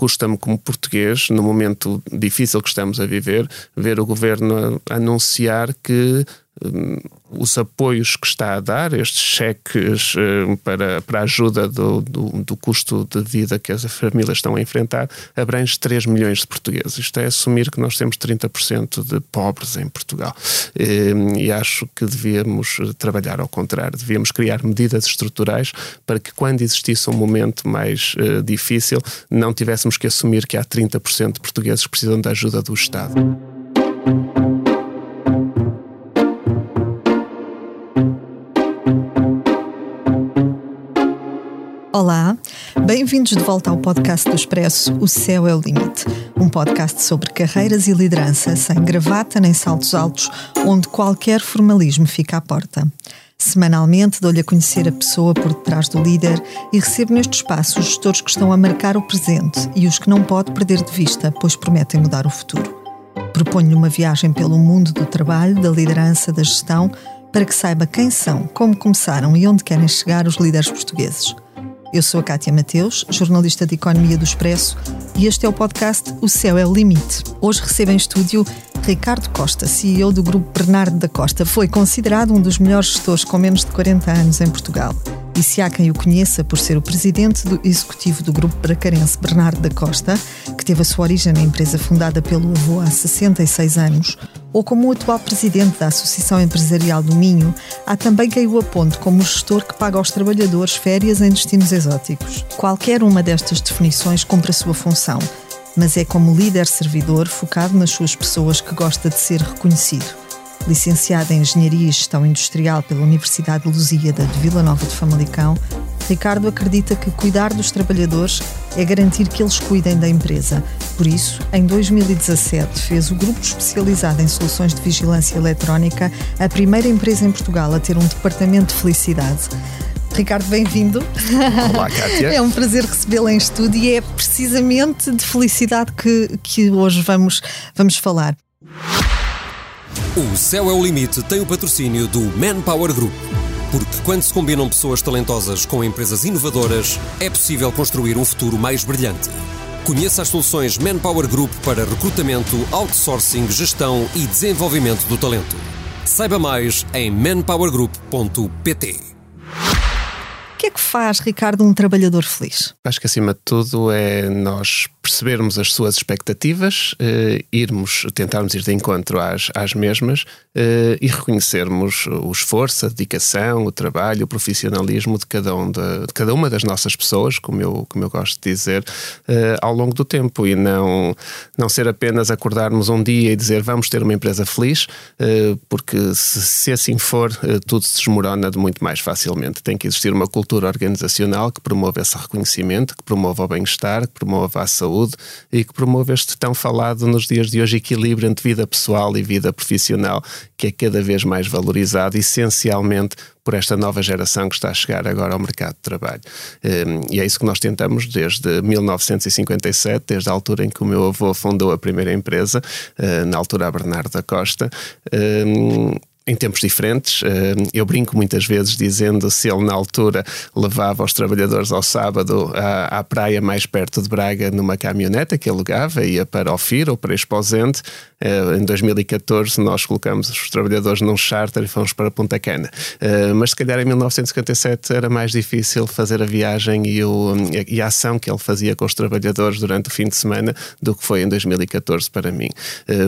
custa-me como português, no momento difícil que estamos a viver, ver o governo anunciar que os apoios que está a dar, estes cheques um, para, para a ajuda do, do, do, custo de vida que as famílias estão a enfrentar, abrange 3 milhões de portugueses. Isto é assumir que nós temos 30% de pobres em Portugal. Um, e acho que devíamos trabalhar ao contrário, devíamos criar medidas estruturais para que quando existisse um momento mais uh, difícil, não tivéssemos que assumir que há 30% de portugueses que precisam da ajuda do Estado. Olá, bem-vindos de volta ao podcast do Expresso O Céu é o Limite, um podcast sobre carreiras e liderança sem gravata nem saltos altos, onde qualquer formalismo fica à porta. Semanalmente dou-lhe a conhecer a pessoa por detrás do líder e recebo neste espaço os gestores que estão a marcar o presente e os que não pode perder de vista, pois prometem mudar o futuro. Proponho-lhe uma viagem pelo mundo do trabalho, da liderança, da gestão, para que saiba quem são, como começaram e onde querem chegar os líderes portugueses. Eu sou a Kátia Mateus, jornalista de Economia do Expresso, e este é o podcast O Céu é o Limite. Hoje recebo em estúdio Ricardo Costa, CEO do Grupo Bernardo da Costa. Foi considerado um dos melhores gestores com menos de 40 anos em Portugal. E se há quem o conheça por ser o presidente do executivo do Grupo Bracarense Bernardo da Costa, que teve a sua origem na empresa fundada pelo avô há 66 anos, ou como o atual presidente da Associação Empresarial do Minho, há também quem o aponte como o gestor que paga aos trabalhadores férias em destinos exóticos. Qualquer uma destas definições cumpre a sua função, mas é como líder servidor focado nas suas pessoas que gosta de ser reconhecido. Licenciado em Engenharia e Gestão Industrial pela Universidade de Lusíada de Vila Nova de Famalicão, Ricardo acredita que cuidar dos trabalhadores é garantir que eles cuidem da empresa. Por isso, em 2017, fez o grupo especializado em soluções de vigilância eletrónica, a primeira empresa em Portugal a ter um departamento de felicidade. Ricardo, bem-vindo. Olá, Kátia. É um prazer recebê-lo em estúdio e é precisamente de felicidade que, que hoje vamos, vamos falar. O Céu é o Limite tem o patrocínio do Manpower Group. Porque quando se combinam pessoas talentosas com empresas inovadoras, é possível construir um futuro mais brilhante. Conheça as soluções Manpower Group para recrutamento, outsourcing, gestão e desenvolvimento do talento. Saiba mais em manpowergroup.pt. O que é que faz, Ricardo, um trabalhador feliz? Acho que acima de tudo é nós percebermos as suas expectativas, eh, irmos, tentarmos ir de encontro às, às mesmas eh, e reconhecermos o esforço, a dedicação, o trabalho, o profissionalismo de cada, um de, de cada uma das nossas pessoas, como eu, como eu gosto de dizer, eh, ao longo do tempo e não, não ser apenas acordarmos um dia e dizer vamos ter uma empresa feliz, eh, porque se, se assim for, tudo se desmorona de muito mais facilmente. Tem que existir uma cultura organizacional que promova esse reconhecimento, que promova o bem-estar, que promova a saúde saúde e que promove este tão falado nos dias de hoje equilíbrio entre vida pessoal e vida profissional, que é cada vez mais valorizado, essencialmente por esta nova geração que está a chegar agora ao mercado de trabalho. Hum, e é isso que nós tentamos desde 1957, desde a altura em que o meu avô fundou a primeira empresa, hum, na altura a Bernardo da Costa hum, em tempos diferentes. Eh, eu brinco muitas vezes dizendo se ele na altura levava os trabalhadores ao sábado à, praia mais perto de Braga numa caminhoneta que alugava, ia para Ofir ou para Exposente. Eh, em 2014 nós colocamos os trabalhadores num charter e fomos para Punta Cana. Eh, mas se calhar em 1957 era mais difícil fazer a viagem e, o, e a ação que ele fazia com os trabalhadores durante o fim de semana do que foi em 2014 para mim.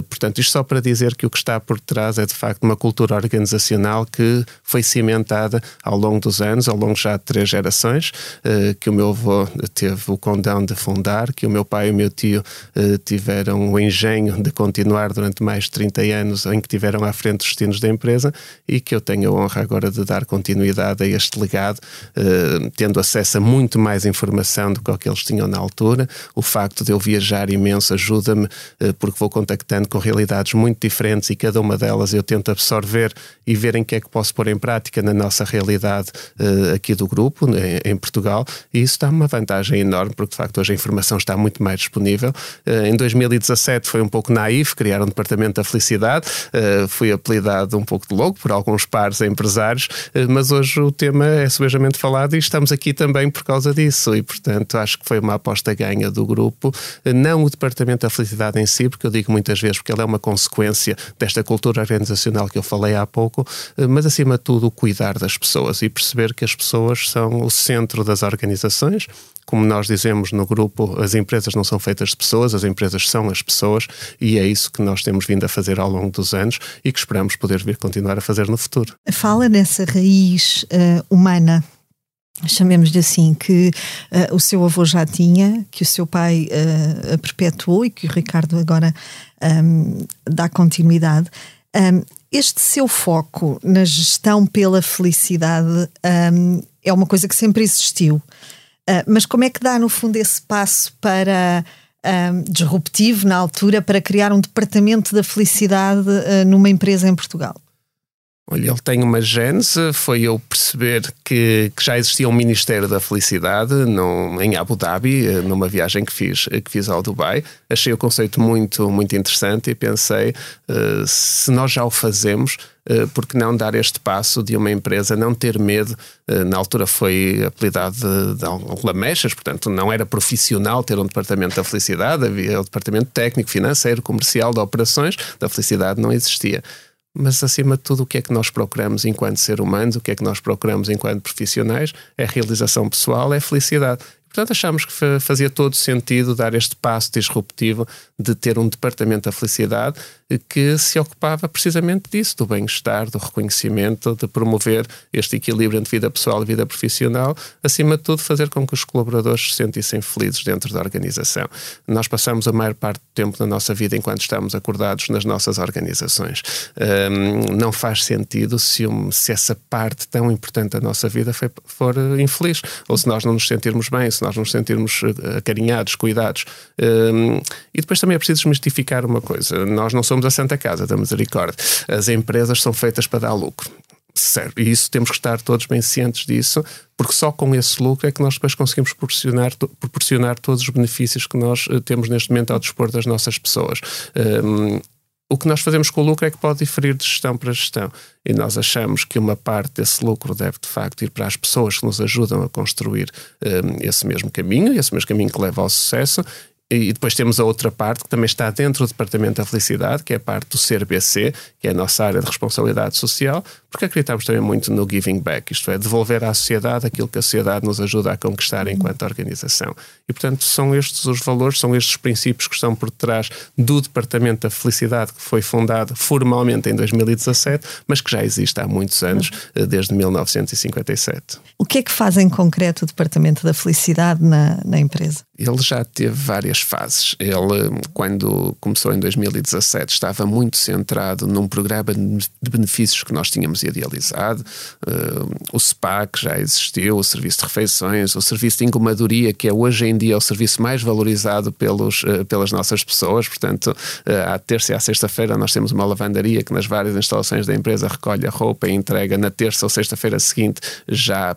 Portanto, isto só para dizer que o que está por trás é de facto uma cultura organizacional que foi cimentada ao longo dos anos, ao longo já de três gerações, eh, que o meu avô teve o condão de fundar, que o meu pai e o meu tio eh, tiveram o engenho de continuar durante mais de 30 anos, em que tiveram à frente os destinos da empresa e que eu tenho a honra agora de dar continuidade a este legado, eh, tendo acesso a muito mais informação do que o que eles tinham na altura. O facto de eu viajar imenso ajuda-me, porque vou contactando com realidades muito diferentes e cada uma delas eu tento absorver absorver e ver em que é que posso pôr em prática na nossa realidade uh, aqui do grupo, em, em, Portugal, e isso dá uma vantagem enorme, porque de facto hoje a informação está muito mais disponível. Uh, em 2017 foi um pouco naif criar um departamento da felicidade, uh, fui apelidado um pouco de louco por alguns pares empresários, mas hoje o tema é subejamente falado e estamos aqui também por causa disso, e portanto acho que foi uma aposta ganha do grupo, não o departamento da felicidade em si, porque eu digo muitas vezes porque ele é uma consequência desta cultura organizacional que eu falei há pouco, eh, mas acima de tudo cuidar das pessoas e perceber que as pessoas são o centro das organizações. Como nós dizemos no grupo, as empresas não são feitas de pessoas, as empresas são as pessoas e é isso que nós temos vindo a fazer ao longo dos anos e que esperamos poder vir continuar a fazer no futuro. Fala nessa raiz uh, humana chamemos-lhe assim, que uh, o seu avô já tinha, que o seu pai uh, perpetuou e que o Ricardo agora um, dá continuidade. Um, este seu foco na gestão pela felicidade um, é uma coisa que sempre existiu. Uh, mas como é que dá, no fundo, esse passo para um, disruptivo na altura para criar um departamento da felicidade uh, numa empresa em Portugal? Olha, ele tem uma gênese, foi eu perceber que, que já existia um Ministério da Felicidade no, em Abu Dhabi, eh, numa viagem que fiz, que fiz ao Dubai. Achei o conceito muito, muito interessante e pensei, uh, se nós já o fazemos, uh, por que não dar este passo de uma empresa não ter medo? Uh, na altura foi apelidado de, de lamechas, portanto não era profissional ter um departamento da felicidade, havia o departamento técnico, financeiro, comercial, de operações, da felicidade não existia mas acima de tudo, o que é que nós procuramos enquanto ser humanos, o que é que nós procuramos enquanto profissionais, é realização pessoal, é felicidade. Portanto, achamos que fazia todo sentido dar este passo disruptivo de ter um departamento da felicidade que se ocupava precisamente disso, do bem-estar, do reconhecimento, de promover este equilíbrio entre vida pessoal e vida profissional, acima de tudo, fazer com que os colaboradores se sentissem felizes dentro da organização. Nós passamos a maior parte do tempo da nossa vida enquanto estamos acordados nas nossas organizações. Um, não faz sentido se, um, se, essa parte tão importante da nossa vida for, for infeliz, ou se nós não nos sentirmos bem, se nós nos sentirmos eh, acarinhados, cuidados. Um, e depois também é preciso desmistificar uma coisa: nós não somos a Santa Casa da Misericórdia. As empresas são feitas para dar lucro. Certo. E isso temos que estar todos bem cientes disso, porque só com esse lucro é que nós depois conseguimos proporcionar, proporcionar todos os benefícios que nós eh, temos neste momento ao dispor das nossas pessoas. Um, o que nós fazemos com o lucro é que pode diferir de gestão para gestão. E nós achamos que uma parte desse lucro deve, de facto, ir para as pessoas que nos ajudam a construir um, esse mesmo caminho, esse mesmo caminho que leva ao sucesso, e depois temos a outra parte que também está dentro do Departamento da Felicidade, que é a parte do CRBC, que é a nossa área de responsabilidade social, porque acreditamos também muito no giving back, isto é, devolver à sociedade aquilo que a sociedade nos ajuda a conquistar enquanto organização. E, portanto, são estes os valores, são estes os princípios que estão por trás do Departamento da Felicidade, que foi fundado formalmente em 2017, mas que já existe há muitos anos, eh, desde 1957. O que é que faz em concreto o Departamento da Felicidade na, na empresa? Ele já teve várias fases. Ele, quando começou em 2017, estava muito centrado num programa de benefícios que nós tínhamos idealizado. Uh, o SPA, que já existiu, o serviço de refeições, o serviço de engomadoria, que é hoje em dia o serviço mais valorizado pelos, uh, pelas nossas pessoas. Portanto, uh, à terça e à sexta-feira nós temos uma lavandaria que nas várias instalações da empresa recolhe a roupa e entrega na terça ou sexta-feira seguinte já,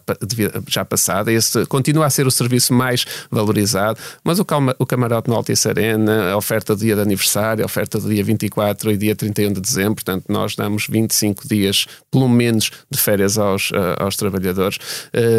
já passada. Esse continua a ser o serviço mais valorizado mas o, calma, o camarote no Altice Arena, a oferta do dia de aniversário, a oferta do dia 24 e dia 31 de dezembro, portanto, nós damos 25 dias, pelo menos, de férias aos, uh, aos trabalhadores.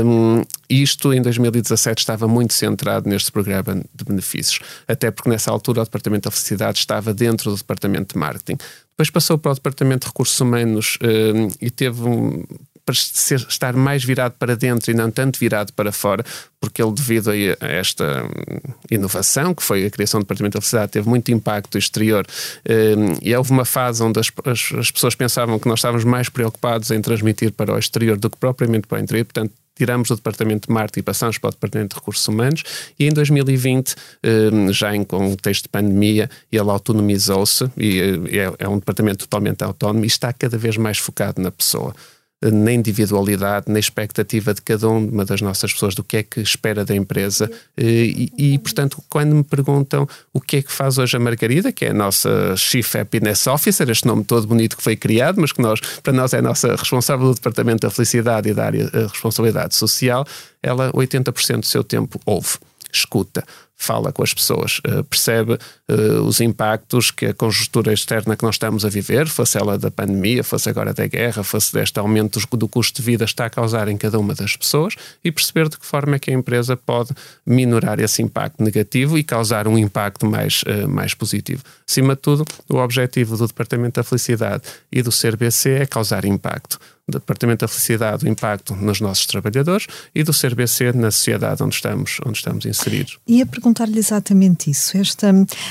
Um, isto em 2017 estava muito centrado neste programa de benefícios, até porque nessa altura o Departamento da Felicidade estava dentro do Departamento de Marketing. Depois passou para o Departamento de Recursos Humanos um, e teve um, para ser, estar mais virado para dentro e não tanto virado para fora, porque ele, devido a esta hum, inovação, que foi a criação do Departamento da Felicidade, teve muito impacto exterior. Hum, e houve uma fase onde as, as, as pessoas pensavam que nós estávamos mais preocupados em transmitir para o exterior do que propriamente para o interior, portanto, tiramos o Departamento de Marketing e passamos para o Departamento de Recursos Humanos e em 2020, hum, já em contexto de pandemia, ele autonomizou-se e é, é um departamento totalmente autónomo e está cada vez mais focado na pessoa na individualidade, na expectativa de cada uma das nossas pessoas, do que é que espera da empresa. E, e, portanto, quando me perguntam o que é que faz hoje a Margarida, que é a nossa Chief Happiness Officer, este nome todo bonito que foi criado, mas que nós, para nós é a nossa responsável do Departamento da Felicidade e da área da responsabilidade social, ela 80% do seu tempo ouve, escuta fala com as pessoas, uh, percebe uh, os impactos que a conjuntura externa que nós estamos a viver, fosse ela da pandemia, fosse agora da guerra, fosse deste aumento do custo de vida, está a causar em cada uma das pessoas e perceber de que forma é que a empresa pode minorar esse impacto negativo e causar um impacto mais, uh, mais positivo. Acima de tudo, o objetivo do Departamento da Felicidade e do CRBC é causar impacto do Departamento da Felicidade o impacto nos nossos trabalhadores e do CRBC na sociedade onde estamos, onde estamos inseridos. E a perguntar-lhe exatamente isso. Esta,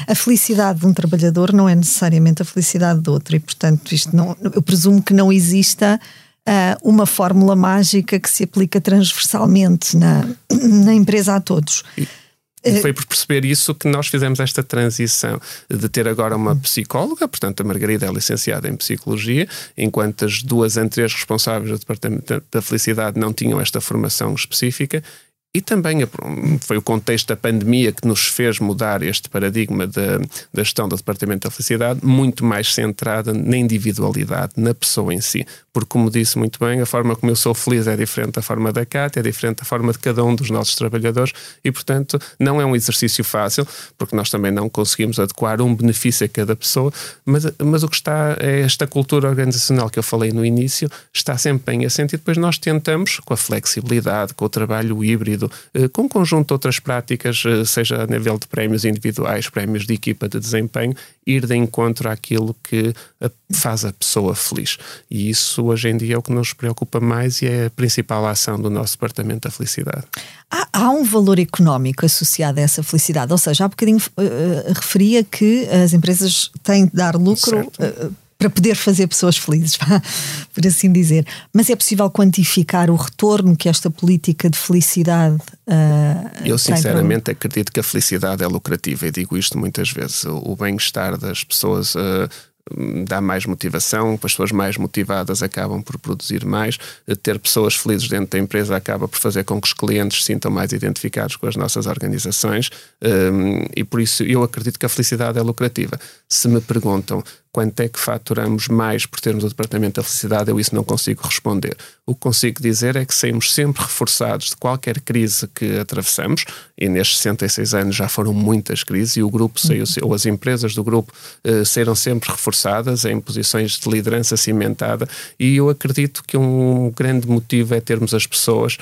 a felicidade de um trabalhador não é necessariamente a felicidade do outro e, portanto, isto não, eu presumo que não exista uh, uma fórmula mágica que se aplica transversalmente na, na empresa a todos. E foi por perceber isso que nós fizemos esta transição de ter agora uma psicóloga, portanto, a Margarida é licenciada em Psicologia, enquanto as duas anteriores responsáveis do Departamento da Felicidade não tinham esta formação específica. E também foi o contexto da pandemia que nos fez mudar este paradigma da, gestão do Departamento da Felicidade, muito mais centrada na individualidade, na pessoa em si. Porque, como disse muito bem, a forma como eu sou feliz é diferente da forma da Cátia, é diferente da forma de cada um dos nossos trabalhadores e, portanto, não é um exercício fácil, porque nós também não conseguimos adequar um benefício a cada pessoa, mas, mas o que está é esta cultura organizacional que eu falei no início, está sempre bem assente e depois nós tentamos, com a flexibilidade, com o trabalho híbrido, eh, com um conjunto de outras práticas, eh, seja a nível de prémios individuais, prémios de equipa de desempenho, ir de encontro àquilo que faz a pessoa feliz. E isso hoje em dia é o que nos preocupa mais e é a principal ação do nosso Departamento da Felicidade. Há, há um valor económico associado a essa felicidade, ou seja, há bocadinho uh, referia que as empresas têm de dar lucro. Para poder fazer pessoas felizes, por assim dizer. Mas é possível quantificar o retorno que esta política de felicidade. Uh, Eu, sinceramente, acredito que a felicidade é lucrativa e digo isto muitas vezes. O bem-estar das pessoas. Uh, dá mais motivação, as pessoas mais motivadas acabam por produzir mais, ter pessoas felizes dentro da empresa acaba por fazer com que os clientes se sintam mais identificados com as nossas organizações um, e por isso eu acredito que a felicidade é lucrativa. Se me perguntam quanto é que faturamos mais por termos o Departamento da Felicidade, eu isso não consigo responder. O que consigo dizer é que saímos sempre reforçados de qualquer crise que atravessamos, e nestes 66 anos já foram muitas crises, e o grupo saiu, ou as empresas do grupo uh, saíram sempre reforçadas em posições de liderança cimentada, e eu acredito que um grande motivo é termos as pessoas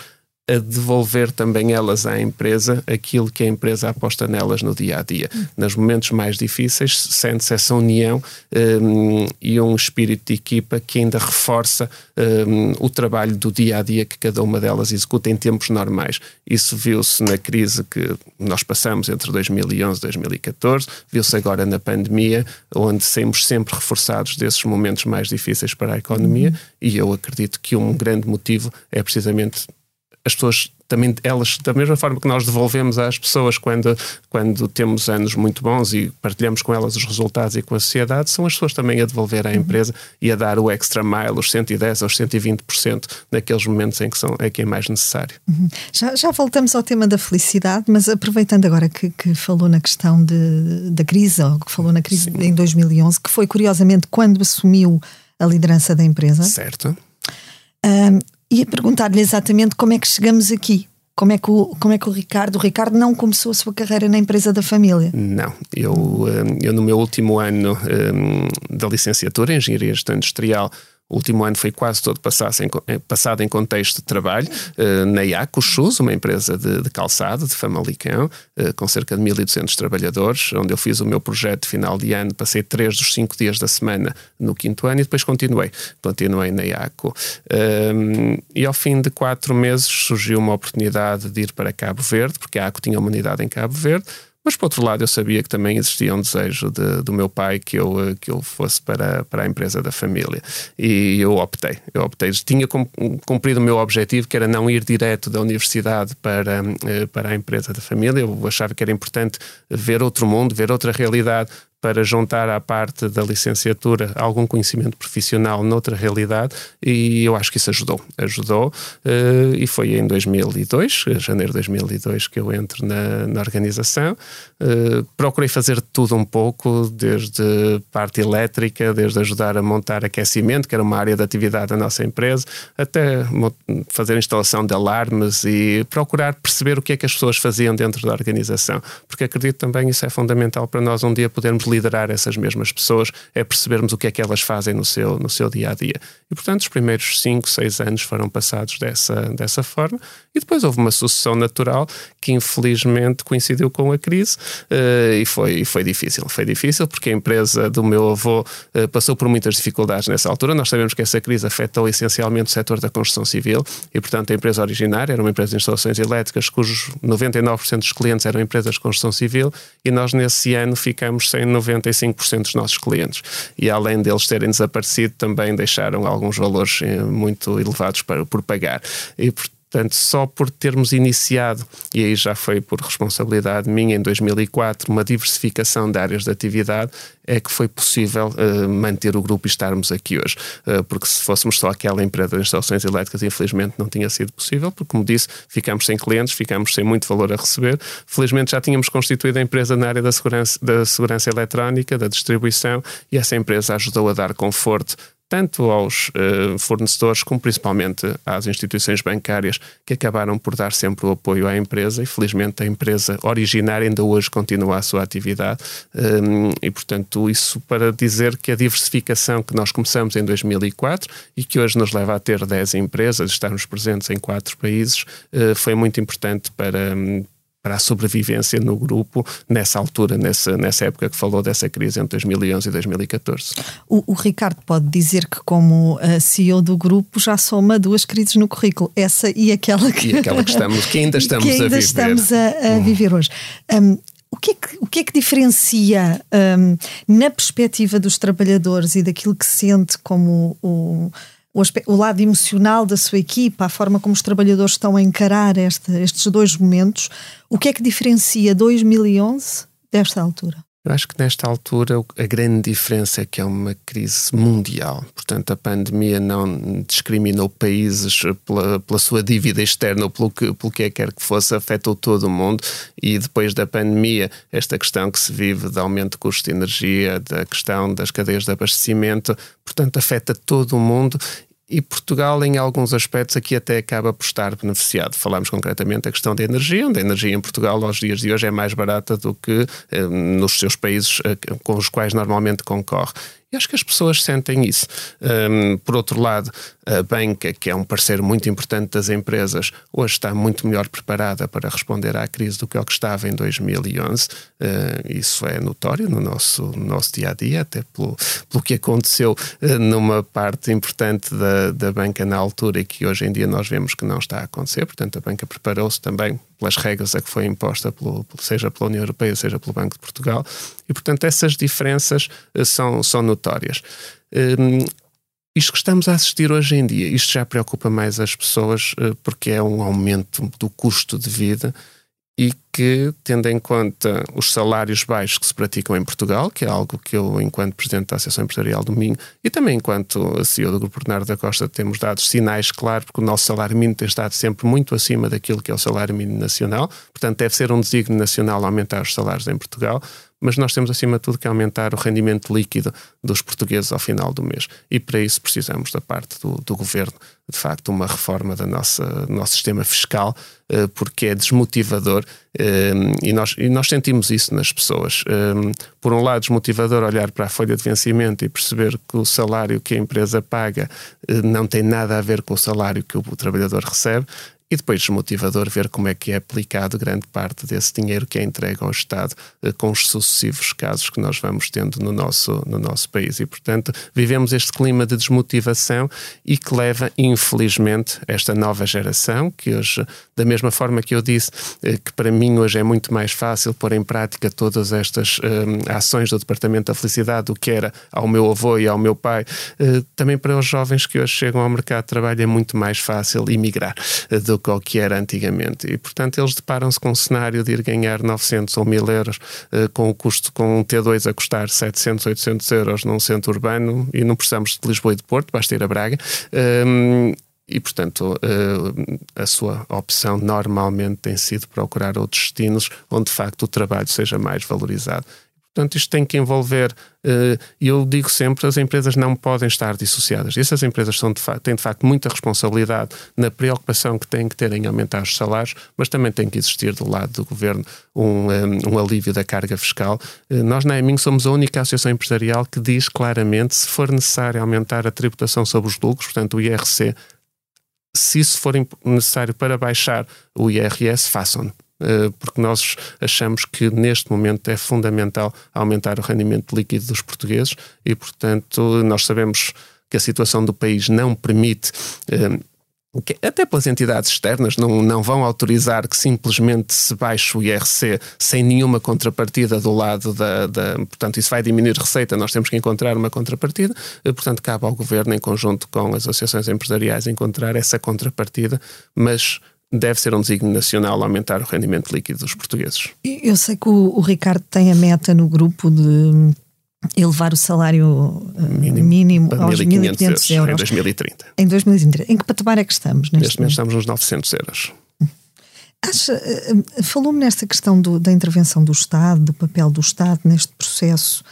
a devolver também elas à empresa aquilo que a empresa aposta nelas no dia a dia. Hum. Nos momentos mais difíceis, sente-se essa união um, e um espírito de equipa que ainda reforça um, o trabalho do dia a dia que cada uma delas executa em tempos normais. Isso viu-se na crise que nós passamos entre 2011 e 2014, viu-se agora na pandemia, onde saímos sempre reforçados desses momentos mais difíceis para a economia, uhum. e eu acredito que um grande motivo é precisamente as pessoas também elas da mesma forma que nós devolvemos às pessoas quando quando temos anos muito bons e partilhamos com elas os resultados e com a sociedade são as pessoas também a devolver à uhum. empresa e a dar o extra mile os 110 ou 120% naqueles momentos em que são é que é mais necessário uhum. já, já voltamos ao tema da felicidade mas aproveitando agora que, que falou na questão de, da crise ou que falou na crise Sim. em 2011 que foi curiosamente quando assumiu a liderança da empresa certo um, ia perguntar-lhe exatamente como é que chegamos aqui. Como é, que o, como é que o Ricardo, o Ricardo não começou a sua carreira na empresa da família? Não, eu, hum, eu no meu último ano um, da licenciatura em Engenharia Industrial o último ano foi quase todo passado em, eh, contexto de trabalho uh, na IACO Shoes, uma empresa de, de calçado de Famalicão, uh, com cerca de 1.200 trabalhadores, onde eu fiz o meu projeto de final de ano. Passei três dos cinco dias da semana no quinto ano e depois continuei. Continuei na IACO. E ao fim de quatro meses surgiu uma oportunidade de ir para Cabo Verde, porque a IACO tinha uma unidade em Cabo Verde. Mas, por outro lado, eu sabia que também existia um desejo de, do meu pai que eu, que eu fosse para, para a empresa da família. E eu optei. Eu optei. Tinha cumprido o meu objetivo, que era não ir direto da universidade para, eh, para a empresa da família. Eu achava que era importante ver outro mundo, ver outra realidade, para juntar à parte da licenciatura algum conhecimento profissional noutra realidade e eu acho que isso ajudou. Ajudou uh, e foi em 2002, janeiro de 2002, que eu entro na, na organização. Uh, procurei fazer tudo um pouco, desde parte elétrica, desde ajudar a montar aquecimento, que era uma área de atividade da nossa empresa, até fazer instalação de alarmes e procurar perceber o que é que as pessoas faziam dentro da organização. Porque acredito também isso é fundamental para nós um dia podermos liderar essas mesmas pessoas, é percebermos o que é que elas fazem no seu, no seu dia a dia. E, portanto, os primeiros 5, 6 anos foram passados dessa, dessa forma e depois houve uma sucessão natural que, infelizmente, coincidiu com a crise uh, e foi, foi difícil. Foi difícil porque a empresa do meu avô uh, passou por muitas dificuldades nessa altura. Nós sabemos que essa crise afetou essencialmente o setor da construção civil e, portanto, a empresa originária era uma empresa de instalações elétricas cujos 99% dos clientes eram empresas de construção civil e nós, nesse ano, ficamos sem 95% dos nossos clientes. E além deles terem desaparecido, também deixaram alguns valores eh, muito elevados para, por pagar. E, Portanto, só por termos iniciado, e aí já foi por responsabilidade minha, em 2004, uma diversificação de áreas de atividade, é que foi possível uh, manter o grupo e estarmos aqui hoje. Uh, porque se fôssemos só aquela empresa de instalações elétricas, infelizmente não tinha sido possível, porque, como disse, ficamos sem clientes, ficamos sem muito valor a receber. Felizmente já tínhamos constituído a empresa na área da segurança, da segurança eletrónica, da distribuição, e essa empresa ajudou a dar conforto tanto aos uh, fornecedores como principalmente às instituições bancárias que acabaram por dar sempre o apoio à empresa e felizmente a empresa originária ainda hoje continua a sua atividade. Um, e portanto isso para dizer que a diversificação que nós começamos em 2004 e que hoje nos leva a ter 10 empresas, estarmos presentes em quatro países, uh, foi muito importante para, para a sobrevivência no grupo nessa altura, nessa, nessa época que falou dessa crise entre 2011 e 2014. O, o Ricardo pode dizer que, como uh, CEO do grupo, já soma duas crises no currículo, essa e aquela que, e aquela que, estamos, que ainda estamos que ainda a viver. estamos a, a hum. viver hoje. Um, o que, é que, o que é que diferencia um, na perspectiva dos trabalhadores e daquilo que se sente como o, o, o, lado emocional da sua equipa, a forma como os trabalhadores estão a encarar este, estes dois momentos, o que é que diferencia 2011 desta altura? Eu acho que nesta altura a grande diferença é que é uma crise mundial. Portanto, a pandemia não discriminou países pela, pela sua dívida externa ou pelo que, pelo que quer que fosse, afetou todo o mundo. E depois da pandemia, esta questão que se vive de aumento de custo de energia, da questão das cadeias de abastecimento, portanto, afeta todo o mundo e Portugal, em alguns aspectos, aqui até acaba por estar beneficiado. Falamos concretamente da questão da energia, onde a energia em Portugal, aos dias de hoje, é mais barata do que eh, nos seus países eh, com os quais normalmente concorre. E acho que as pessoas sentem isso. Um, por outro lado, a banca, que é um parceiro muito importante das empresas, hoje está muito melhor preparada para responder à crise do que o que estava em 2011. Uh, isso é notório no nosso, no nosso dia a dia, até pelo, pelo que aconteceu uh, numa parte importante da, da banca na altura e que hoje em dia nós vemos que não está a acontecer. Portanto, a banca preparou-se também pelas regras a que foi imposta, pelo, seja pela União Europeia, seja pelo Banco de Portugal. E, portanto, essas diferenças uh, são, são notórias. Um, isto que estamos a assistir hoje em dia, isto já preocupa mais as pessoas uh, porque é um aumento do custo de vida e que, tendo em conta os salários baixos que se praticam em Portugal, que é algo que eu, enquanto Presidente da Associação Empresarial do Minho, e também enquanto CEO do Grupo Bernardo da Costa, temos dado sinais claros, porque o nosso salário mínimo tem estado sempre muito acima daquilo que é o salário mínimo nacional, portanto deve ser um desígnio nacional aumentar os salários em Portugal, mas nós temos acima de tudo que aumentar o rendimento líquido dos portugueses ao final do mês. E para isso precisamos da parte do, do governo, de facto, uma reforma da nossa, do nosso sistema fiscal, eh, porque é desmotivador eh, e nós, e nós sentimos isso nas pessoas. Eh, por um lado, desmotivador olhar para a folha de vencimento e perceber que o salário que a empresa paga não tem nada a ver com o salário que o trabalhador recebe e depois desmotivador ver como é que é aplicado grande parte desse dinheiro que é entregue ao Estado eh, com os sucessivos casos que nós vamos tendo no nosso, no nosso país. E, portanto, vivemos este clima de desmotivação e que leva, infelizmente, esta nova geração, que hoje, da mesma forma que eu disse, eh, que para mim hoje é muito mais fácil pôr em prática todas estas um, eh, ações do Departamento da Felicidade do que era ao meu avô e ao meu pai, uh, também para os jovens que hoje chegam ao mercado de trabalho é muito mais fácil emigrar uh, do que ao que era antigamente. E, portanto, eles deparam-se com um cenário de ir ganhar 900 ou 1000 euros uh, com o custo, com um T2 a custar 700, 800 euros num centro urbano e não precisamos de Lisboa e de Porto, basta ir a Braga. Um, e, portanto, a sua opção normalmente tem sido procurar outros destinos onde, de facto, o trabalho seja mais valorizado. Portanto, isto tem que envolver, e eu digo sempre, as empresas não podem estar dissociadas. E essas empresas são de têm, de facto, muita responsabilidade na preocupação que têm que ter em aumentar os salários, mas também tem que existir do lado do governo um, um alívio da carga fiscal. Nós, na EMIN, somos a única associação empresarial que diz claramente se for necessário aumentar a tributação sobre os lucros, portanto, o IRC, se isso for necessário para baixar o IRS, façam-no eh, porque nós achamos que neste momento é fundamental aumentar o rendimento líquido dos portugueses e, portanto, nós sabemos que a situação do país não permite eh, até pelas entidades externas não, não vão autorizar que simplesmente se baixe o IRC sem nenhuma contrapartida do lado da, da, Portanto, isso vai diminuir receita, nós temos que encontrar uma contrapartida. Eh, portanto, cabe ao Governo, em conjunto com as associações empresariais, encontrar essa contrapartida, mas deve ser um desígnio nacional aumentar o rendimento líquido dos portugueses. Eu sei que o, o Ricardo tem a meta no grupo de elevar o salário eh, mínimo, mínimo aos 1.500 euros, euros, em 2030. Em 2030. Em que patamar é que estamos? Neste, neste momento estamos nos 900 euros. Acha, eh, falou-me nesta questão do, da intervenção do Estado, do papel do Estado neste processo.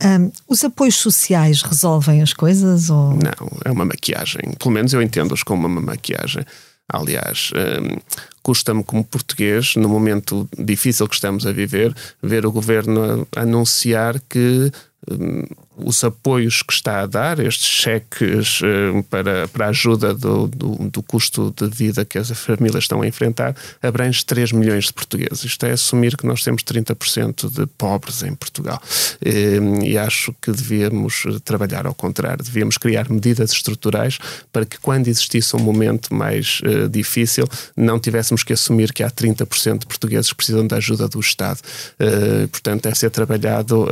Um, os apoios sociais resolvem as coisas? Ou... Não, é uma maquiagem. Pelo menos eu entendo-os como uma maquiagem. Aliás, um, custa-me como português, no momento difícil que estamos a viver, ver o governo anunciar que um, os apoios que está a dar, estes cheques uh, para, para a ajuda do, do, do, custo de vida que as famílias estão a enfrentar, abrange 3 milhões de portugueses. Isto é assumir que nós temos 30% de pobres em Portugal. Uh, e acho que devíamos trabalhar ao contrário, devíamos criar medidas estruturais para que quando existisse um momento mais uh, difícil, não tivéssemos que assumir que há 30% de portugueses que precisam da ajuda do Estado. portanto, deve ser trabalhado.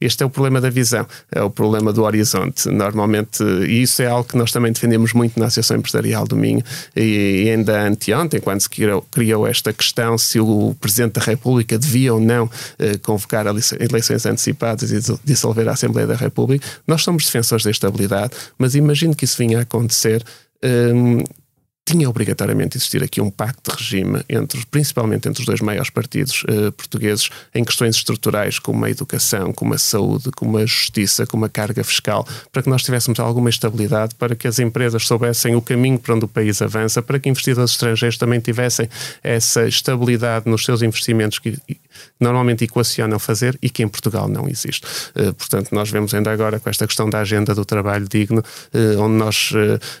este é o problema da visão é o problema do horizonte. Normalmente, e isso é algo que nós também defendemos muito na Associação Empresarial do Minho, e, ainda anteontem, quando se criou, criou, esta questão se o Presidente da República devia ou não eh, convocar eleições antecipadas e dissolver a Assembleia da República, nós somos defensores da estabilidade, mas imagino que isso vinha a acontecer. Um, tinha obrigatoriamente existir aqui um pacto de regime entre, principalmente entre os dois maiores partidos uh, portugueses em questões estruturais como a educação, como a saúde, como a justiça, como a carga fiscal, para que nós tivéssemos alguma estabilidade, para que as empresas soubessem o caminho para onde o país avança, para que investidores estrangeiros também tivessem essa estabilidade nos seus investimentos que normalmente equacionam fazer e que em Portugal não existe. Uh, portanto, nós vemos ainda agora com esta questão da agenda do trabalho digno, uh, onde nós,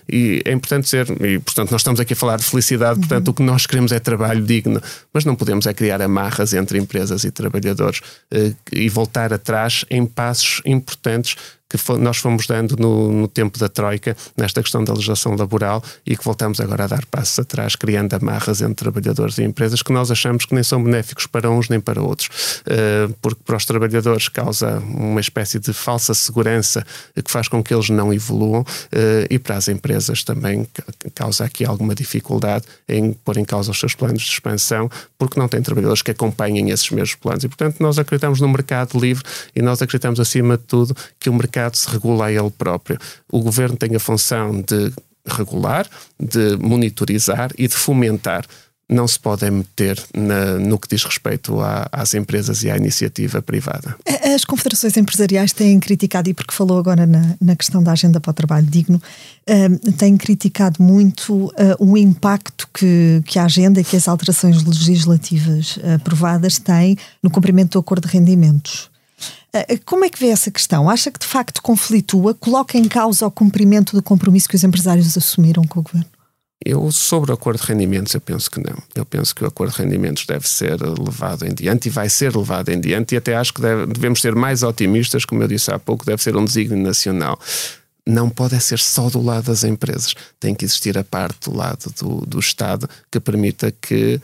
e é importante dizer, e portanto nós estamos aqui a falar de felicidade, portanto, o que nós queremos é trabalho digno, mas não podemos é criar amarras entre empresas e trabalhadores eh, e voltar atrás em passos importantes que nós fomos dando no, no, tempo da Troika, nesta questão da legislação laboral, e que voltamos agora a dar passos atrás, criando amarras entre trabalhadores e empresas que nós achamos que nem são benéficos para uns nem para outros. Uh, porque para os trabalhadores causa uma espécie de falsa segurança que faz com que eles não evoluam, uh, e para as empresas também causa aqui alguma dificuldade em pôr em causa os seus planos de expansão, porque não têm trabalhadores que acompanhem esses mesmos planos. E, portanto, nós acreditamos no mercado livre e nós acreditamos, acima de tudo, que o mercado mercado se regula a ele próprio. O governo tem a função de regular, de monitorizar e de fomentar não se podem meter na, no que diz respeito à, às empresas e à iniciativa privada. As confederações empresariais têm criticado, e porque falou agora na, na questão da agenda para o trabalho digno, uh, têm criticado muito uh, o impacto que, que a agenda e que as alterações legislativas aprovadas têm no cumprimento do acordo de rendimentos. Eh, como é que vê essa questão? Acha que de facto conflitua? Coloca em causa o cumprimento do compromisso que os empresários assumiram com o governo? Eu, sobre o acordo de rendimentos, eu penso que não. Eu penso que o acordo de rendimentos deve ser levado em diante e vai ser levado em diante, e até acho que deve, devemos ser mais otimistas, como eu disse há pouco, deve ser um desígnio nacional. Não pode ser só do lado das empresas. Tem que existir a parte do lado do, do Estado que permita que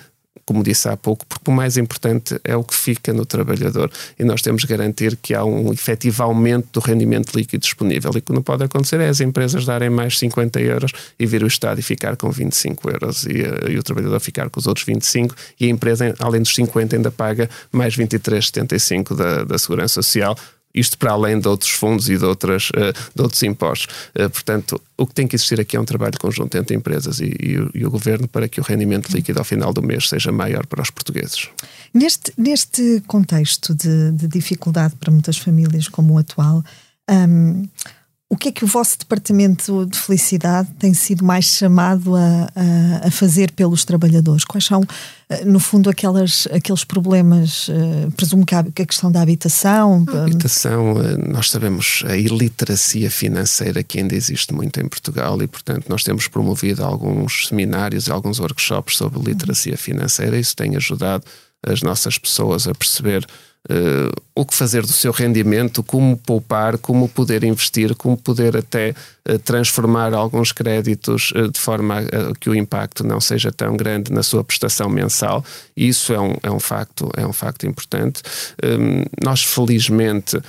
como disse há pouco, porque o mais importante é o que fica no trabalhador. E nós temos de garantir que há um efetivo aumento do rendimento líquido disponível. E o que não pode acontecer é as empresas darem mais 50 euros e vir o Estado e ficar com 25 euros e, eh, e o trabalhador ficar com os outros 25 e a empresa, além dos 50, ainda paga mais 23,75 da, da Segurança Social isto para além de outros fundos e de, outras, eh, de outros impostos. Eh, portanto, o que tem que existir aqui é um trabalho conjunto entre empresas e, e, o, e, o, governo para que o rendimento líquido ao final do mês seja maior para os portugueses. Neste, neste contexto de, de dificuldade para muitas famílias como o atual, um, o que é que o vosso departamento de felicidade tem sido mais chamado a, a, a, fazer pelos trabalhadores? Quais são, eh, no fundo, aquelas, aqueles problemas? Uh, presumo que a, a, questão da habitação. A habitação, eh, nós sabemos a iliteracia financeira que ainda existe muito em Portugal e, portanto, nós temos promovido alguns seminários e alguns workshops sobre literacia financeira. Isso tem ajudado as nossas pessoas a perceber uh, o que fazer do seu rendimento, como poupar, como poder investir, como poder até transformar alguns créditos uh, de forma a, que o impacto não seja tão grande na sua prestação mensal. Isso é um, é um, facto, é um facto importante. Um, nós, felizmente,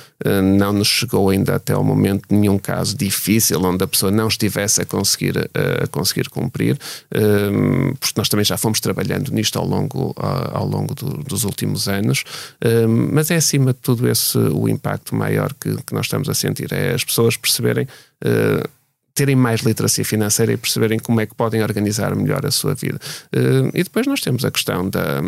não nos chegou ainda até o momento nenhum caso difícil onde a pessoa não estivesse a conseguir, a conseguir cumprir, um, porque nós também já fomos trabalhando nisto ao longo, ao longo do, dos últimos anos. Um, mas é acima de tudo esse o impacto maior que, que nós estamos a sentir. É as pessoas perceberem uh, terem mais literacia financeira e perceberem como é que podem organizar melhor a sua vida. Uh, e depois nós temos a questão da,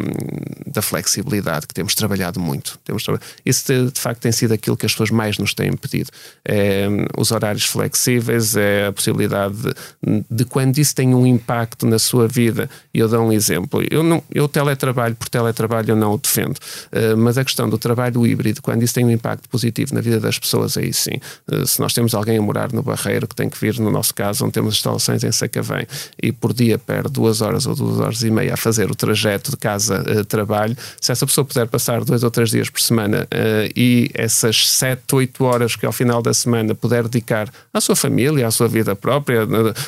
da flexibilidade, que temos trabalhado muito. Temos Isso, de, facto, tem sido aquilo que as pessoas mais nos têm pedido. É, os horários flexíveis, é a possibilidade de, de, quando isso tem um impacto na sua vida. E eu dou um exemplo. Eu, não, eu teletrabalho por teletrabalho, eu não o defendo. Uh, mas a questão do trabalho híbrido, quando isso tem um impacto positivo na vida das pessoas, aí sim. Uh, se nós temos alguém a morar no Barreiro que tem que vir no nosso caso, onde temos instalações em Sacavém, e por dia perde duas horas ou duas horas e meia a fazer o trajeto de casa-trabalho, eh, se essa pessoa puder passar dois ou três dias por semana uh, e essas sete, oito horas que ao final da semana puder dedicar à sua família, à sua vida própria,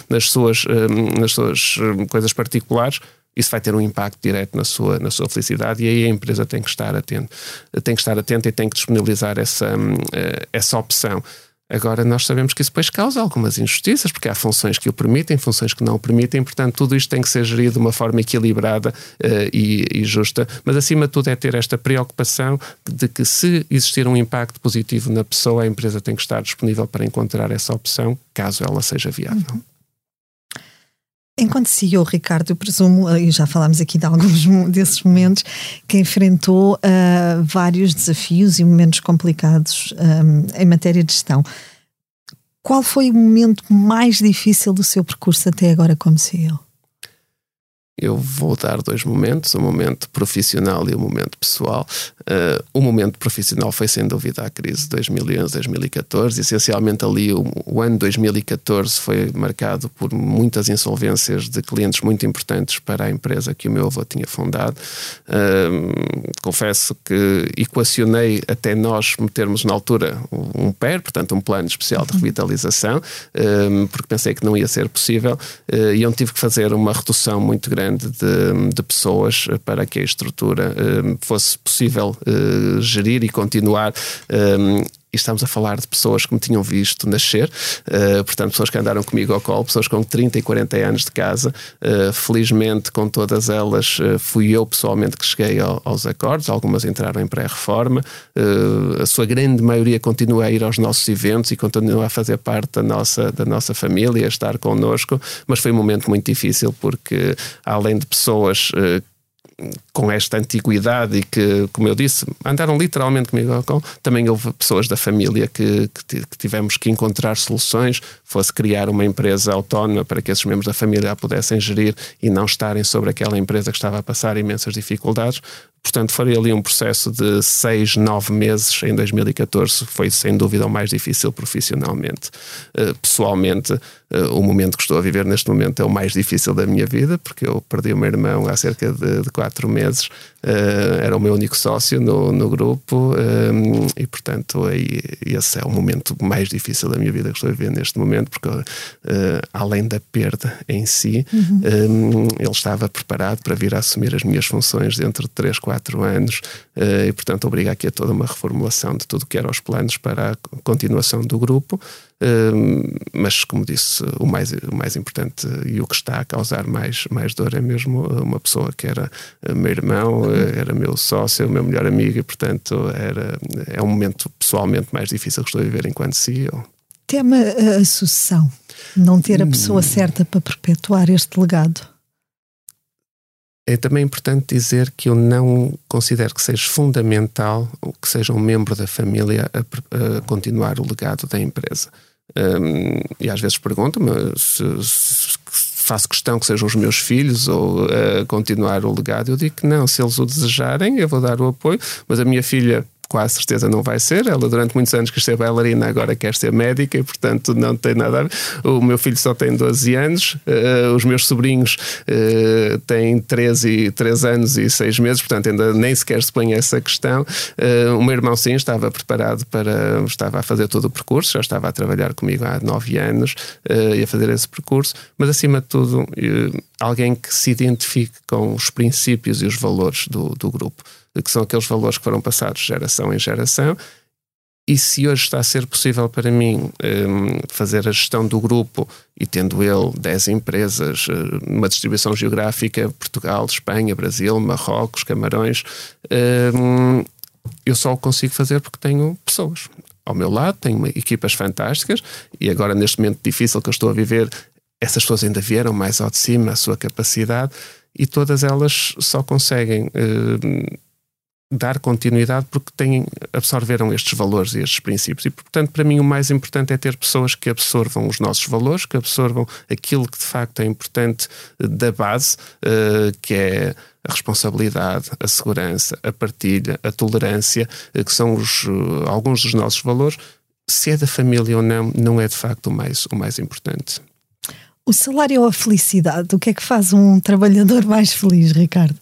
nas suas, uh, nas suas coisas particulares, isso vai ter um impacto direto na sua, na sua felicidade e aí a empresa tem que estar atenta, tem que estar atenta e tem que disponibilizar essa, essa opção. Agora, nós sabemos que isso depois causa algumas injustiças, porque há funções que o permitem, funções que não o permitem, portanto, tudo isto tem que ser gerido de uma forma equilibrada uh, e, e, justa. Mas, acima de tudo, é ter esta preocupação de que, se existir um impacto positivo na pessoa, a empresa tem que estar disponível para encontrar essa opção, caso ela seja viável. Uhum. Enquanto CEO, Ricardo, eu presumo, e já falámos aqui de alguns desses momentos, que enfrentou uh, vários desafios e momentos complicados um, em matéria de gestão. Qual foi o momento mais difícil do seu percurso até agora como CEO? Eu vou dar dois momentos, o um momento profissional e o um momento pessoal. Uh, o momento profissional foi sem dúvida a crise de 2011-2014. Essencialmente ali o, o, ano 2014 foi marcado por muitas insolvências de clientes muito importantes para a empresa que o meu avô tinha fundado. Uh, confesso que equacionei até nós metermos na altura um PER, portanto um plano especial de revitalização, uh, porque pensei que não ia ser possível e eu tive que fazer uma redução muito grande grande de, de pessoas para que a estrutura um, fosse possível uh, gerir e continuar um, e estamos a falar de pessoas que me tinham visto nascer, uh, portanto, pessoas que andaram comigo ao colo, pessoas com 30 e 40 anos de casa. Uh, felizmente, com todas elas, uh, fui eu pessoalmente que cheguei ao, aos acordos. Algumas entraram em pré-reforma, a sua grande maioria continua a ir aos nossos eventos e continua a fazer parte da nossa, da nossa família, a estar connosco, mas foi um momento muito difícil porque, além de pessoas com esta antiguidade e que, como eu disse, andaram literalmente comigo ao colo. Também houve pessoas da família que, que, que, tivemos que encontrar soluções, fosse criar uma empresa autónoma para que esses membros da família a pudessem gerir e não estarem sobre aquela empresa que estava a passar imensas dificuldades. Portanto, foi ali um processo de seis, nove meses em 2014, foi sem dúvida o mais difícil profissionalmente. Uh, pessoalmente, uh, o momento que estou a viver neste momento é o mais difícil da minha vida, porque eu perdi o meu irmão há cerca de, de quatro meses era o meu único sócio no, no grupo e, portanto, aí, esse é o momento mais difícil da minha vida que estou a viver neste momento, porque além da perda em si, uhum. ele estava preparado para vir a assumir as minhas funções dentro de 3, 4 anos e, portanto, obriga aqui a toda uma reformulação de tudo o que eram os planos para a continuação do grupo. Mas, como disse, o mais, o mais importante e o que está a causar mais, mais dor é mesmo uma pessoa que era meu irmão, era meu sócio, meu melhor amigo, e, portanto, era, é um momento pessoalmente mais difícil que estou a viver enquanto CEO. Tema a sucessão, não ter a pessoa hum. certa para perpetuar este legado. É também importante dizer que eu não considero que seja fundamental que seja um membro da família a, a continuar o legado da empresa. Um, e às vezes pergunto-me se, se, faço questão que sejam os meus filhos ou uh, continuar o legado. Eu digo que não, se eles o desejarem, eu vou dar o apoio, mas a minha filha quase certeza não vai ser. Ela durante muitos anos quis ser bailarina, agora quer ser médica e, portanto, não tem nada a ver. O meu filho só tem 12 anos, uh, os meus sobrinhos uh, têm 13, e, 3 anos e 6 meses, portanto, ainda nem sequer se põe essa questão. Uh, o meu irmão, sim, estava preparado para. estava a fazer todo o percurso, já estava a trabalhar comigo há 9 anos e a fazer esse percurso, mas acima de tudo, alguém que se identifique com os princípios e os valores do, do grupo que são aqueles valores que foram passados de geração em geração. E se hoje está a ser possível para mim um, fazer a gestão do grupo e tendo ele 10 empresas, uma distribuição geográfica, Portugal, Espanha, Brasil, Marrocos, Camarões, um, eu só o consigo fazer porque tenho pessoas ao meu lado, tenho equipas fantásticas e agora neste momento difícil que eu estou a viver, essas pessoas ainda vieram mais ao de cima, a sua capacidade e todas elas só conseguem uh, dar continuidade porque têm, absorveram estes valores e estes princípios. E, portanto, para mim, o mais importante é ter pessoas que absorvam os nossos valores, que absorvam aquilo que de facto é importante da base, uh, que é a responsabilidade, a segurança, a partilha, a tolerância, uh, que são os, alguns dos nossos valores. Se é da família ou não, não é de facto o mais, o mais importante. O salário ou a felicidade? O que é que faz um trabalhador mais feliz, Ricardo?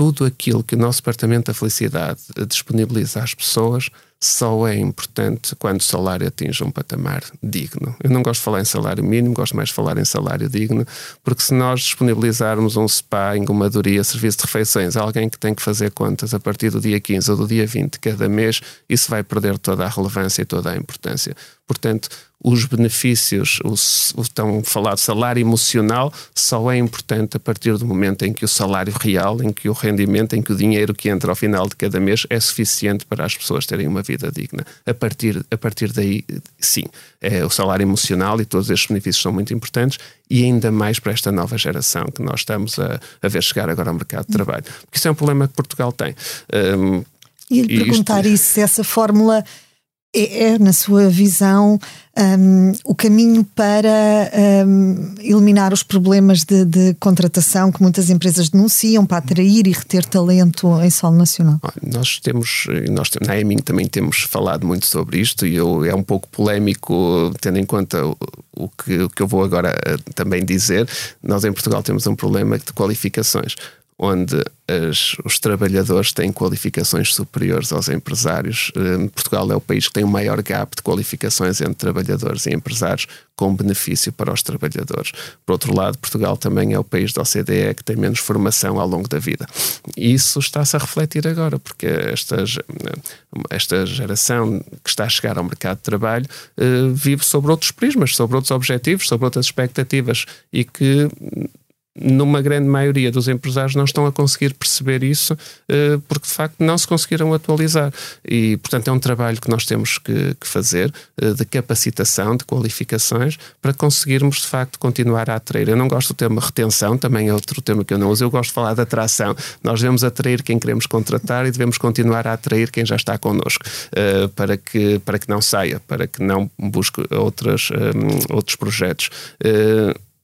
Tudo aquilo que o nosso Departamento da Felicidade disponibiliza às pessoas só é importante quando o salário atinge um patamar digno. Eu não gosto de falar em salário mínimo, gosto mais de falar em salário digno, porque se nós disponibilizarmos um spa, engomadoria, serviço de refeições a alguém que tem que fazer contas a partir do dia 15 ou do dia 20 de cada mês, isso vai perder toda a relevância e toda a importância. Portanto, os benefícios, o, o tão falado salário emocional, só é importante a partir do momento em que o salário real, em que o rendimento, em que o dinheiro que entra ao final de cada mês é suficiente para as pessoas terem uma vida digna. A partir, a partir daí, sim, é, o salário emocional e todos estes benefícios são muito importantes e ainda mais para esta nova geração que nós estamos a, a ver chegar agora ao mercado de trabalho. Porque isso é um problema que Portugal tem. Um, e lhe perguntar isto... isso, se essa fórmula é, é, na sua visão, um, o caminho para um, eliminar os problemas de, de, contratação que muitas empresas denunciam para atrair e reter talento em solo nacional? Nós temos, nós na EMIN também temos falado muito sobre isto e eu, é um pouco polémico, tendo em conta o, o, que, o que eu vou agora eh, também dizer. Nós em Portugal temos um problema de qualificações onde as, os trabalhadores têm qualificações superiores aos empresários. Eh, Portugal é o país que tem o maior gap de qualificações entre trabalhadores e empresários, com benefício para os trabalhadores. Por outro lado, Portugal também é o país da OCDE que tem menos formação ao longo da vida. E isso está-se a refletir agora, porque esta, esta geração que está a chegar ao mercado de trabalho eh, vive sobre outros prismas, sobre outros objetivos, sobre outras expectativas e que numa grande maioria dos empresários não estão a conseguir perceber isso eh, porque de facto não se conseguiram atualizar e portanto é um trabalho que nós temos que, que fazer eh, de capacitação, de qualificações para conseguirmos de facto continuar a atrair. Eu não gosto do termo retenção, também é outro termo que eu não uso, eu gosto de falar de atração. Nós devemos atrair quem queremos contratar e devemos continuar a atrair quem já está connosco eh, para, que, para que não saia, para que não busque outras, outros projetos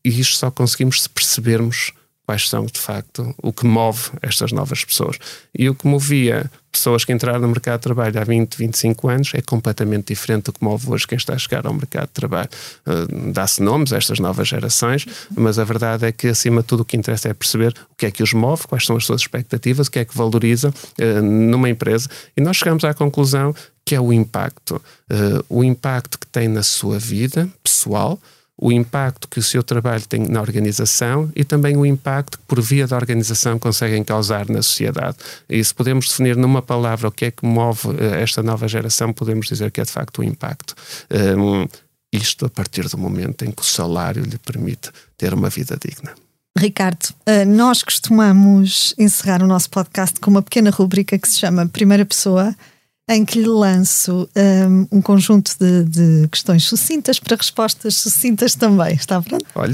e isto só conseguimos se percebermos quais são, de facto, o que move estas novas pessoas. E o que movia pessoas que entraram no mercado de trabalho há 20, 25 anos é completamente diferente do que move hoje quem está a chegar ao mercado de trabalho. Uh, Dá-se nomes a estas novas gerações, mas a verdade é que, acima de tudo, o que interessa é perceber o que é que os move, quais são as suas expectativas, o que é que valoriza uh, numa empresa. E nós chegamos à conclusão que é o impacto. Uh, o impacto que tem na sua vida pessoal, o impacto que o seu trabalho tem na organização e também o impacto que, por via da organização, conseguem causar na sociedade. E se podemos definir numa palavra o que é que move uh, esta nova geração, podemos dizer que é de facto o impacto. Um, isto a partir do momento em que o salário lhe permite ter uma vida digna. Ricardo, eh, nós costumamos encerrar o nosso podcast com uma pequena rubrica que se chama Primeira Pessoa em que lhe lanço um, um conjunto de, de, questões sucintas para respostas sucintas também. Está pronto? Olha,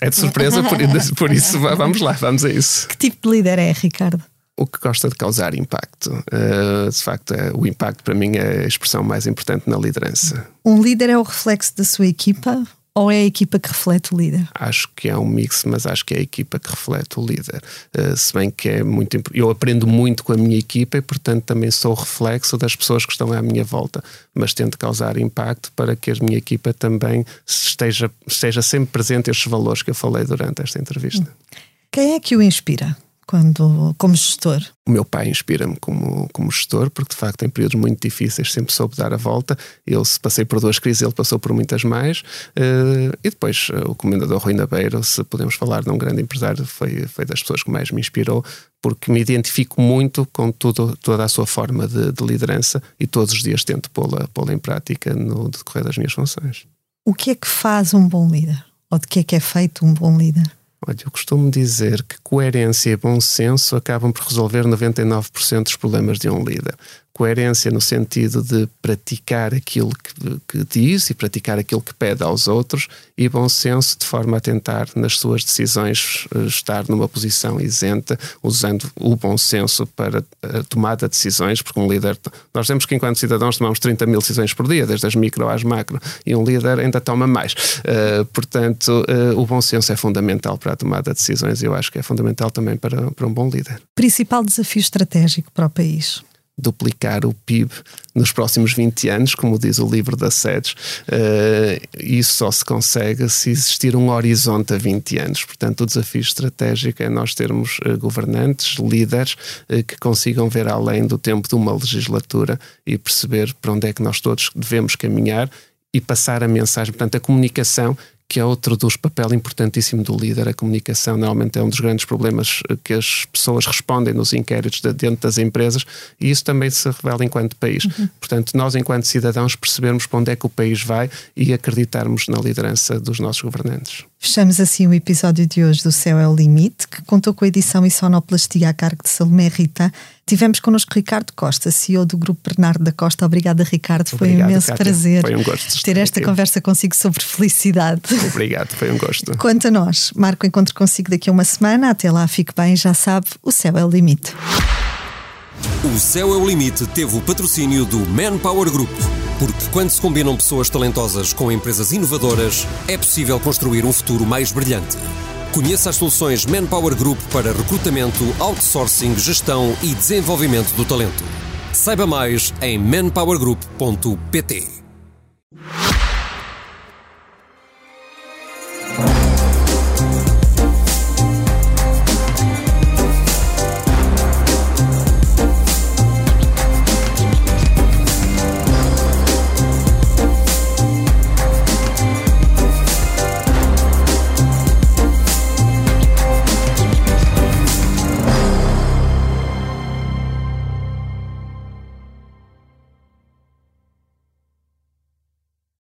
é de surpresa, por, por isso vamos lá, vamos a isso. Que tipo de líder é, Ricardo? o que gosta de causar impacto. Uh, de facto, é, o impacto para mim é a expressão mais importante na liderança. Um líder é o reflexo da sua equipa ou é a equipa que reflete o líder? Acho que é um mix, mas acho que é a equipa que reflete o líder. Uh, se bem que é muito. Eu aprendo muito com a minha equipa e, portanto, também sou reflexo das pessoas que estão à minha volta, mas tento causar impacto para que a minha equipa também esteja, esteja sempre presente estes valores que eu falei durante esta entrevista. Quem é que o inspira? Quando, como gestor? O meu pai inspira-me como, como gestor, porque de facto em períodos muito difíceis sempre soube dar a volta. Eu se passei por duas crises, ele passou por muitas mais. Uh, e depois uh, o comendador Rui Nabeiro, se podemos falar de um grande empresário, foi, foi das pessoas que mais me inspirou, porque me identifico muito com tudo, toda a sua forma de, de liderança e todos os dias tento pô-la pô em prática no decorrer das minhas funções. O que é que faz um bom líder? Ou de que é que é feito um bom líder? Olha, eu costumo dizer que coerência e bom senso acabam por resolver 99% dos problemas de um líder coerência no sentido de praticar aquilo que, que, diz e praticar aquilo que pede aos outros, e bom senso de forma a tentar, nas suas decisões, eh, estar numa posição isenta, usando o bom senso para a tomada de decisões, porque um líder, nós temos que, enquanto cidadãos, tomamos 30 mil decisões por dia, desde as micro às macro, e um líder ainda toma mais. Uh, portanto, uh, o bom senso é fundamental para a tomada de decisões e eu acho que é fundamental também para, para um bom líder. Principal desafio estratégico para o país? Duplicar o PIB nos próximos 20 anos, como diz o livro da SEDES. Uh, isso só se consegue se existir um horizonte a 20 anos. Portanto, o desafio estratégico é nós termos uh, governantes, líderes, uh, que consigam ver além do tempo de uma legislatura e perceber para onde é que nós todos devemos caminhar e passar a mensagem. Portanto, a comunicação que é outro dos papéis importantíssimo do líder. A comunicação normalmente é um dos grandes problemas eh, que as pessoas respondem nos inquéritos de dentro das empresas e isso também se revela enquanto país. Uhum. Portanto, nós, enquanto cidadãos, percebermos para onde é que o país vai e acreditarmos na liderança dos nossos governantes. Fechamos assim o episódio de hoje do Céu é o Limite, que contou com a edição e sonoplastia a cargo de Salomé Rita. Tivemos connosco Ricardo Costa, CEO do Grupo Bernardo da Costa. Obrigada, Ricardo. Foi Obrigado, um imenso Cátia. prazer foi um gosto ter esta aqui. conversa consigo sobre felicidade. Obrigado, foi um gosto. Quanto a nós, marco o encontro consigo daqui a uma semana. Até lá, fique bem, já sabe, o céu é o limite. O Céu é o Limite teve o patrocínio do Manpower Group. Porque quando se combinam pessoas talentosas com empresas inovadoras, é possível construir um futuro mais brilhante. Conheça as soluções Manpower Group para recrutamento, outsourcing, gestão e desenvolvimento do talento. Saiba mais em manpowergroup.pt.